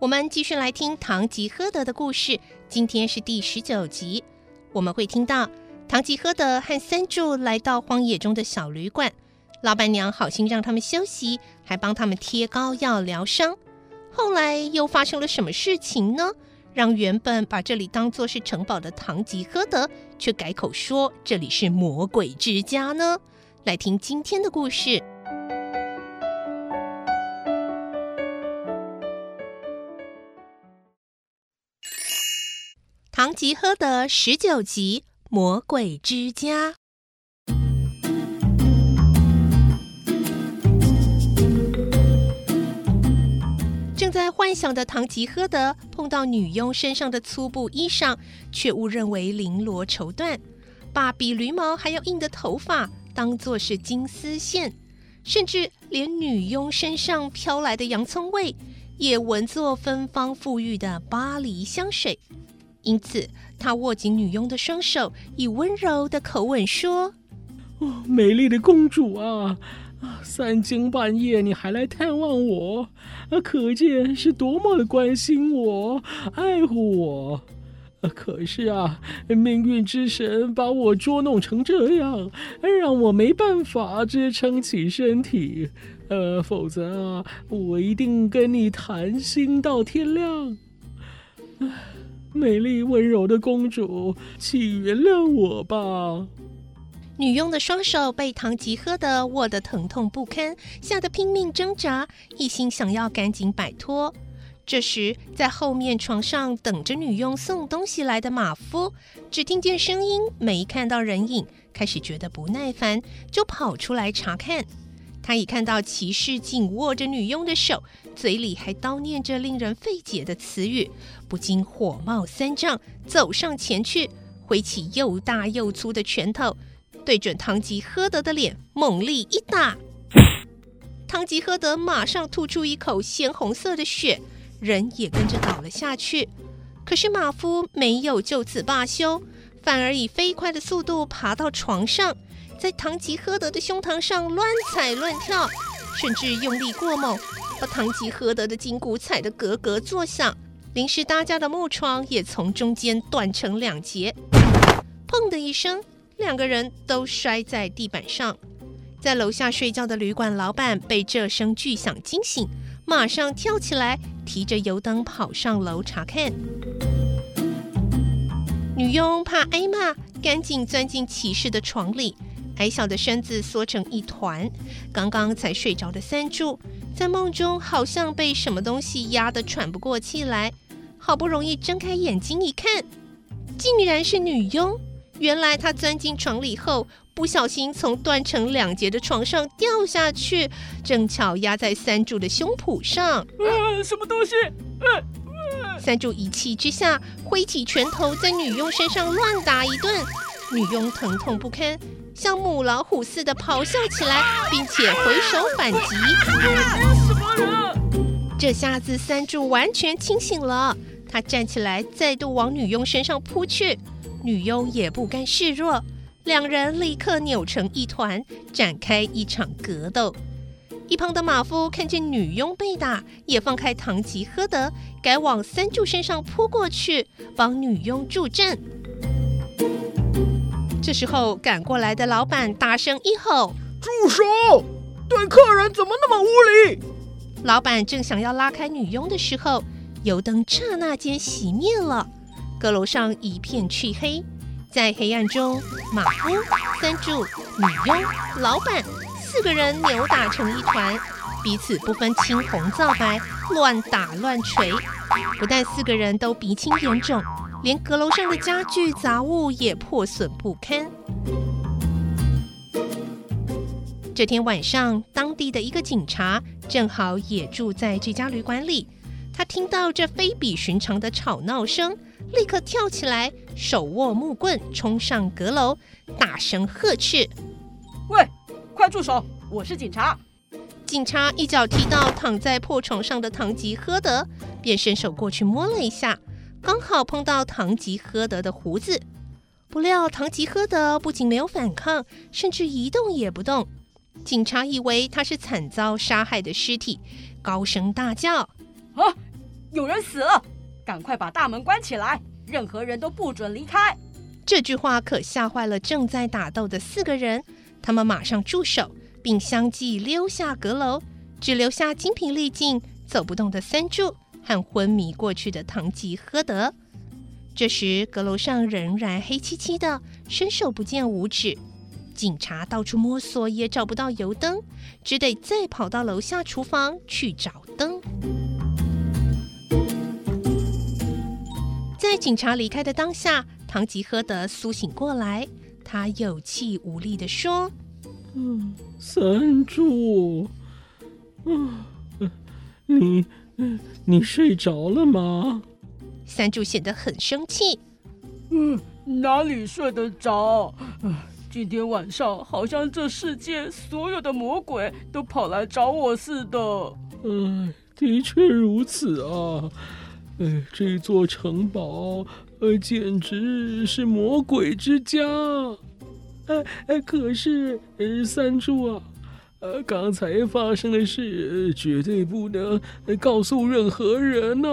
我们继续来听《堂吉诃德》的故事。今天是第十九集，我们会听到堂吉诃德和三柱来到荒野中的小旅馆，老板娘好心让他们休息，还帮他们贴膏药疗伤。后来又发生了什么事情呢？让原本把这里当作是城堡的堂吉诃德，却改口说这里是魔鬼之家呢？来听今天的故事。堂吉诃德十九集《魔鬼之家》。正在幻想的堂吉诃德碰到女佣身上的粗布衣裳，却误认为绫罗绸缎，把比驴毛还要硬的头发当作是金丝线，甚至连女佣身上飘来的洋葱味也闻作芬芳馥郁的巴黎香水。因此，他握紧女佣的双手，以温柔的口吻说：“哦，美丽的公主啊，三更半夜你还来探望我，可见是多么的关心我、爱护我。可是啊，命运之神把我捉弄成这样，让我没办法支撑起身体。呃，否则啊，我一定跟你谈心到天亮。”美丽温柔的公主，请原谅我吧。女佣的双手被唐吉诃德握得疼痛不堪，吓得拼命挣扎，一心想要赶紧摆脱。这时，在后面床上等着女佣送东西来的马夫，只听见声音，没看到人影，开始觉得不耐烦，就跑出来查看。他一看到骑士紧握着女佣的手，嘴里还叨念着令人费解的词语，不禁火冒三丈，走上前去，挥起又大又粗的拳头，对准堂吉诃德的脸猛力一打。堂吉诃德马上吐出一口鲜红色的血，人也跟着倒了下去。可是马夫没有就此罢休，反而以飞快的速度爬到床上。在堂吉诃德的胸膛上乱踩乱跳，甚至用力过猛，把堂吉诃德的筋骨踩得咯咯作响。临时搭架的木床也从中间断成两截，砰的一声，两个人都摔在地板上。在楼下睡觉的旅馆老板被这声巨响惊醒，马上跳起来，提着油灯跑上楼查看。女佣怕挨骂，赶紧钻进骑士的床里。矮小的身子缩成一团，刚刚才睡着的三柱，在梦中好像被什么东西压得喘不过气来，好不容易睁开眼睛一看，竟然是女佣。原来她钻进床里后，不小心从断成两截的床上掉下去，正巧压在三柱的胸脯上。呃，什么东西？呃呃、三柱一气之下挥起拳头在女佣身上乱打一顿，女佣疼痛不堪。像母老虎似的咆哮起来，并且回手反击。这下子三柱完全清醒了，他站起来，再度往女佣身上扑去。女佣也不甘示弱，两人立刻扭成一团，展开一场格斗。一旁的马夫看见女佣被打，也放开堂吉诃德，改往三柱身上扑过去，帮女佣助阵。这时候赶过来的老板大声一吼：“住手！对客人怎么那么无礼？”老板正想要拉开女佣的时候，油灯刹那间熄灭了。阁楼上一片漆黑，在黑暗中，马夫、三柱、女佣、老板四个人扭打成一团，彼此不分青红皂白，乱打乱锤。不但四个人都鼻青眼肿，连阁楼上的家具杂物也破损不堪。这天晚上，当地的一个警察正好也住在这家旅馆里。他听到这非比寻常的吵闹声，立刻跳起来，手握木棍冲上阁楼，大声呵斥：“喂，快住手！我是警察！”警察一脚踢到躺在破床上的唐吉诃德，便伸手过去摸了一下，刚好碰到唐吉诃德的胡子。不料唐吉诃德不仅没有反抗，甚至一动也不动。警察以为他是惨遭杀害的尸体，高声大叫：“啊！”有人死了，赶快把大门关起来，任何人都不准离开。这句话可吓坏了正在打斗的四个人，他们马上住手，并相继溜下阁楼，只留下精疲力尽、走不动的三助和昏迷过去的唐吉诃德。这时，阁楼上仍然黑漆漆的，伸手不见五指。警察到处摸索也找不到油灯，只得再跑到楼下厨房去找灯。在警察离开的当下，唐吉诃德苏醒过来，他有气无力地说：“嗯，三助，嗯，你，你睡着了吗？”三柱显得很生气：“嗯，哪里睡得着？今天晚上好像这世界所有的魔鬼都跑来找我似的。”“嗯，的确如此啊。”哎，这座城堡，呃，简直是魔鬼之家。哎哎，可是，呃，三柱啊，呃，刚才发生的事绝对不能告诉任何人呐。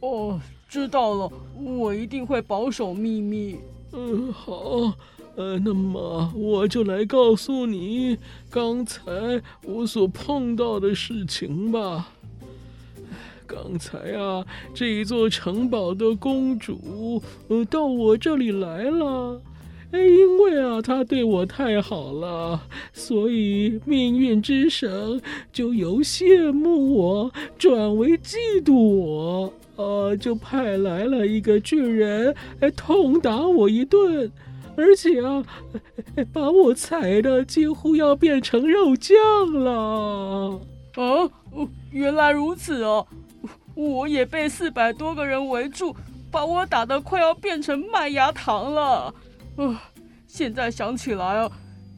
哦，知道了，我一定会保守秘密。嗯，好，呃，那么我就来告诉你刚才我所碰到的事情吧。刚才啊，这一座城堡的公主，呃，到我这里来了。因为啊，他对我太好了，所以命运之神就由羡慕我转为嫉妒我，呃，就派来了一个巨人，哎，痛打我一顿，而且啊，把我踩得几乎要变成肉酱了。啊，原来如此哦。我也被四百多个人围住，把我打得快要变成麦芽糖了。呃，现在想起来啊，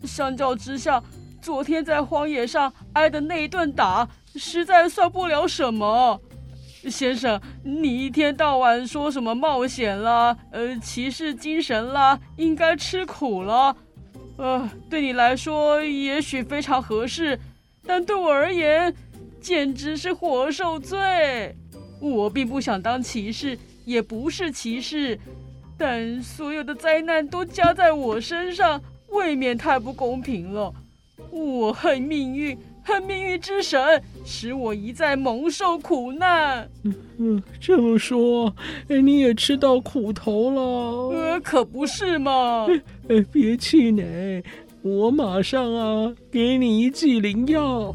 相较之下，昨天在荒野上挨的那一顿打，实在算不了什么。先生，你一天到晚说什么冒险啦，呃，骑士精神啦，应该吃苦了。呃，对你来说也许非常合适，但对我而言，简直是活受罪。我并不想当骑士，也不是骑士，但所有的灾难都加在我身上，未免太不公平了。我恨命运，恨命运之神，使我一再蒙受苦难。嗯嗯，这么说，哎，你也吃到苦头了？呃，可不是嘛。别气馁，我马上啊，给你一剂灵药。